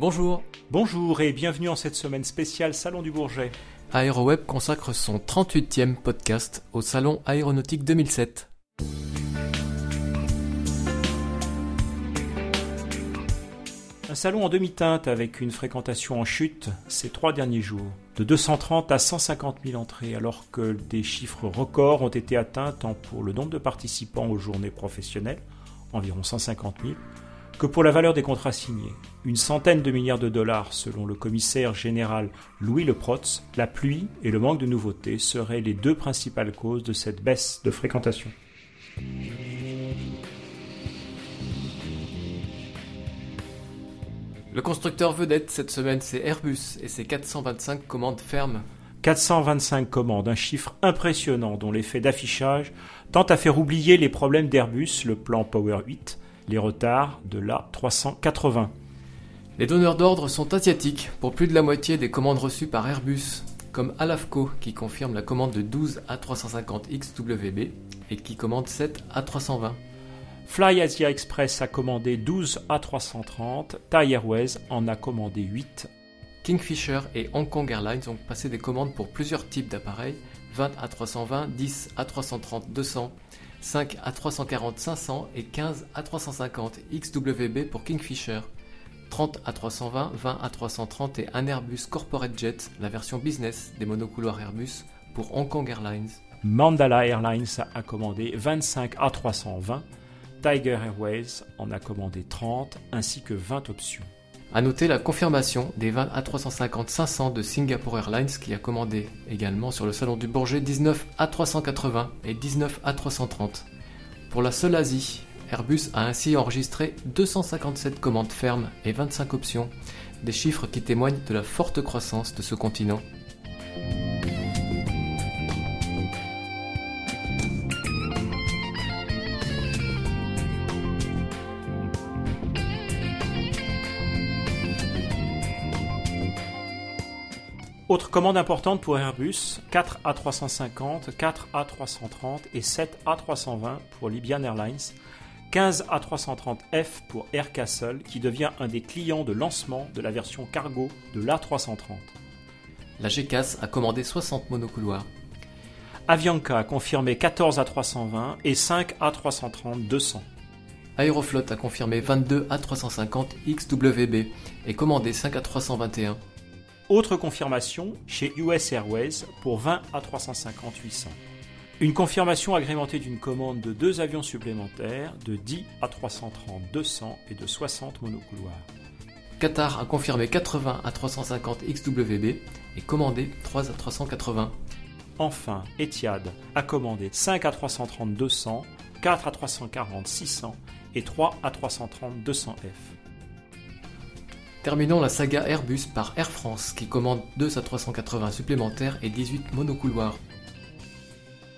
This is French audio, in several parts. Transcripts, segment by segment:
Bonjour. Bonjour et bienvenue en cette semaine spéciale Salon du Bourget. AeroWeb consacre son 38e podcast au Salon Aéronautique 2007. Un salon en demi-teinte avec une fréquentation en chute ces trois derniers jours, de 230 à 150 000 entrées, alors que des chiffres records ont été atteints tant pour le nombre de participants aux journées professionnelles, environ 150 000, que pour la valeur des contrats signés. Une centaine de milliards de dollars selon le commissaire général Louis Leprotz, la pluie et le manque de nouveautés seraient les deux principales causes de cette baisse de fréquentation. Le constructeur vedette cette semaine, c'est Airbus et ses 425 commandes fermes. 425 commandes, un chiffre impressionnant dont l'effet d'affichage tend à faire oublier les problèmes d'Airbus, le plan Power 8, les retards de l'A380. Les donneurs d'ordre sont asiatiques pour plus de la moitié des commandes reçues par Airbus, comme Alafco qui confirme la commande de 12 A350 XWB et qui commande 7 A320. Fly Asia Express a commandé 12 A330, Thai Airways en a commandé 8. Kingfisher et Hong Kong Airlines ont passé des commandes pour plusieurs types d'appareils 20 A320, 10 A330 200, 5 A340 500 et 15 A350 XWB pour Kingfisher, 30 A320, 20 A330 et un Airbus Corporate Jet, la version business des monocouloirs Airbus pour Hong Kong Airlines. Mandala Airlines a commandé 25 A320, Tiger Airways en a commandé 30 ainsi que 20 options. A noter la confirmation des 20 A350-500 de Singapore Airlines qui a commandé également sur le salon du Bourget 19 A380 et 19 A330. Pour la seule Asie, Airbus a ainsi enregistré 257 commandes fermes et 25 options, des chiffres qui témoignent de la forte croissance de ce continent. Autre commande importante pour Airbus, 4 A350, 4 A330 et 7 A320 pour Libyan Airlines, 15 A330F pour Air Castle qui devient un des clients de lancement de la version cargo de l'A330. La GECAS a commandé 60 monocouloirs. Avianca a confirmé 14 A320 et 5 A330 200. Aeroflot a confirmé 22 A350 XWB et commandé 5 A321. Autre confirmation chez US Airways pour 20 A350-800. Une confirmation agrémentée d'une commande de deux avions supplémentaires de 10 A330-200 et de 60 monocouloirs. Qatar a confirmé 80 A350 XWB et commandé 3 A380. Enfin, Etihad a commandé 5 A330-200, 4 A340-600 et 3 A330-200F. Terminons la saga Airbus par Air France qui commande 2 A380 supplémentaires et 18 monocouloirs.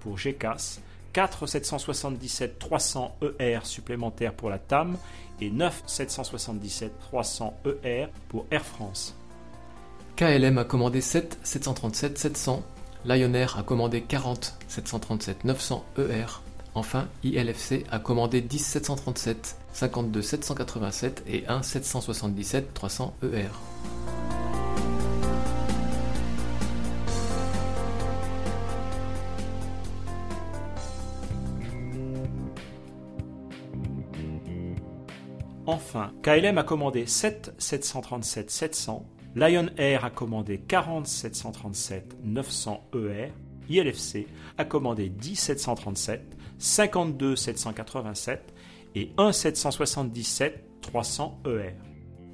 pour GECAS, 4 777-300 ER supplémentaires pour la TAM et 9 777-300 ER pour Air France. KLM a commandé 7 737-700, Lion Air a commandé 40 737-900 ER, enfin ILFC a commandé 10 737, 52 787 et 1 777-300 ER. Enfin, KLM a commandé 7 737-700, Lion Air a commandé 40 737-900 ER, ILFC a commandé 10 737, 52 787 et 1 777 300 ER.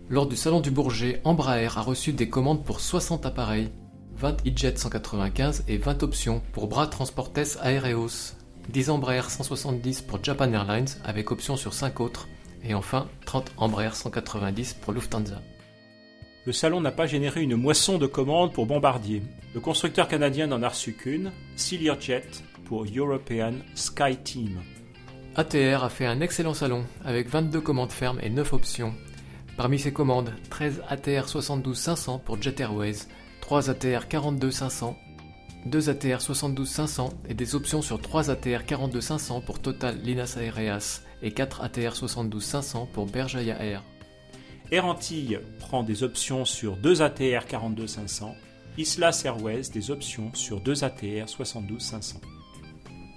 Lors du salon du Bourget, Embraer a reçu des commandes pour 60 appareils, 20 E-Jet 195 et 20 options pour Bras Transportes Aereos, 10 Embraer 170 pour Japan Airlines avec option sur 5 autres, et enfin 30 Embraer 190 pour Lufthansa. le salon n'a pas généré une moisson de commandes pour Bombardier. Le constructeur canadien n'en a reçu qu'une, Jet pour European Sky Team. ATR a fait un excellent salon avec 22 commandes fermes et 9 options. Parmi ces commandes, 13 ATR 72-500 pour Jet Airways, 3 ATR 42-500, 2 ATR 72-500 et des options sur 3 ATR 42-500 pour Total Linas Aereas et 4 ATR 72-500 pour Berjaya Air. Air Antilles prend des options sur 2 ATR 42-500, Islas Airways des options sur 2 ATR 72-500.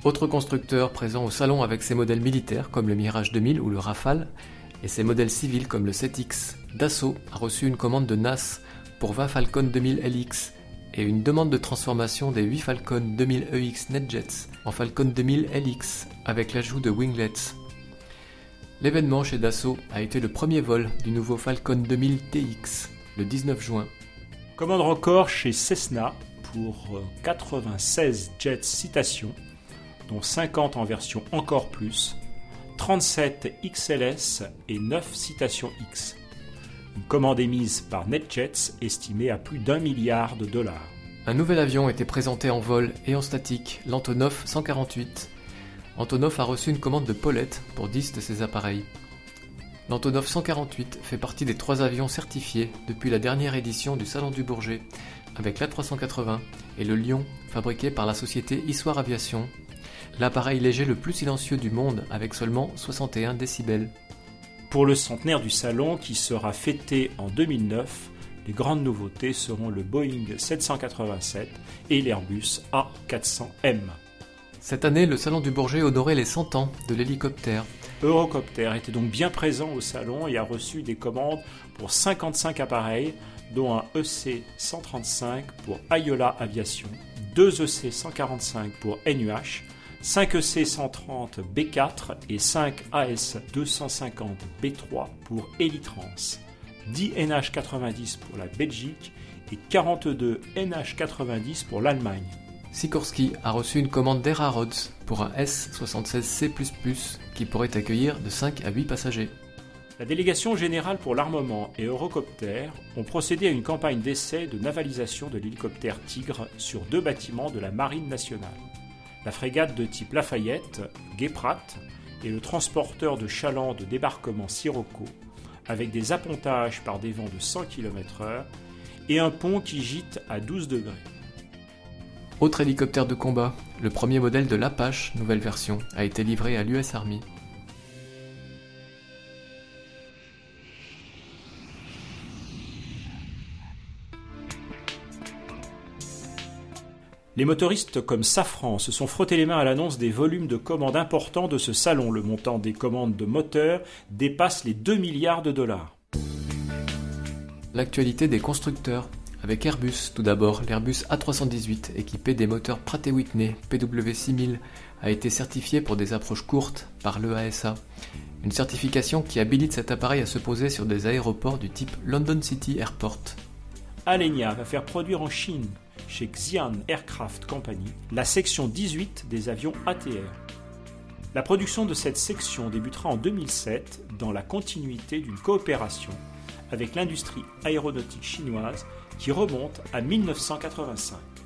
Autre constructeur présent au salon avec ses modèles militaires comme le Mirage 2000 ou le Rafale et ses modèles civils comme le 7X, Dassault a reçu une commande de NAS pour 20 Falcon 2000 LX et une demande de transformation des 8 Falcon 2000 EX NetJets en Falcon 2000 LX avec l'ajout de winglets. L'événement chez Dassault a été le premier vol du nouveau Falcon 2000 TX le 19 juin. Commande record chez Cessna pour 96 euh, jets Citation dont 50 en version encore plus, 37 XLS et 9 Citation X. Une commande émise par NetJets estimée à plus d'un milliard de dollars. Un nouvel avion était présenté en vol et en statique, l'Antonov 148. Antonov a reçu une commande de Paulette pour 10 de ses appareils. L'Antonov 148 fait partie des trois avions certifiés depuis la dernière édition du Salon du Bourget, avec l'A380 et le Lion, fabriqué par la société Issoire Aviation, l'appareil léger le plus silencieux du monde avec seulement 61 décibels. Pour le centenaire du salon qui sera fêté en 2009, les grandes nouveautés seront le Boeing 787 et l'Airbus A400M. Cette année, le Salon du Bourget honorait les 100 ans de l'hélicoptère. Eurocopter était donc bien présent au salon et a reçu des commandes pour 55 appareils, dont un EC-135 pour Ayola Aviation, deux EC-145 pour NUH, 5 EC130 B4 et 5 AS250 B3 pour Elitrans, 10 NH90 pour la Belgique et 42 NH90 pour l'Allemagne. Sikorsky a reçu une commande d'Erarods pour un S76C++ qui pourrait accueillir de 5 à 8 passagers. La délégation générale pour l'armement et Eurocopter ont procédé à une campagne d'essai de navalisation de l'hélicoptère Tigre sur deux bâtiments de la Marine nationale la frégate de type Lafayette, Guéprat, et le transporteur de chaland de débarquement Sirocco, avec des appontages par des vents de 100 km/h et un pont qui gîte à 12 degrés. Autre hélicoptère de combat, le premier modèle de l'Apache, nouvelle version, a été livré à l'US Army. Les motoristes comme Safran se sont frottés les mains à l'annonce des volumes de commandes importants de ce salon. Le montant des commandes de moteurs dépasse les 2 milliards de dollars. L'actualité des constructeurs. Avec Airbus, tout d'abord, l'Airbus A318, équipé des moteurs Pratt Whitney PW6000, a été certifié pour des approches courtes par l'EASA. Une certification qui habilite cet appareil à se poser sur des aéroports du type London City Airport. Alenia va faire produire en Chine chez Xi'an Aircraft Company la section 18 des avions ATR. La production de cette section débutera en 2007 dans la continuité d'une coopération avec l'industrie aéronautique chinoise qui remonte à 1985.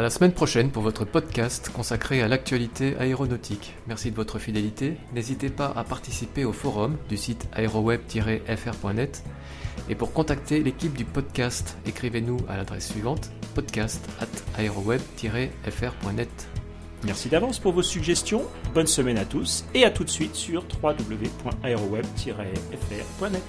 À la semaine prochaine pour votre podcast consacré à l'actualité aéronautique. Merci de votre fidélité. N'hésitez pas à participer au forum du site aéroweb-fr.net. Et pour contacter l'équipe du podcast, écrivez-nous à l'adresse suivante podcast at aéroweb-fr.net. Merci d'avance pour vos suggestions. Bonne semaine à tous et à tout de suite sur www.aeroweb-fr.net.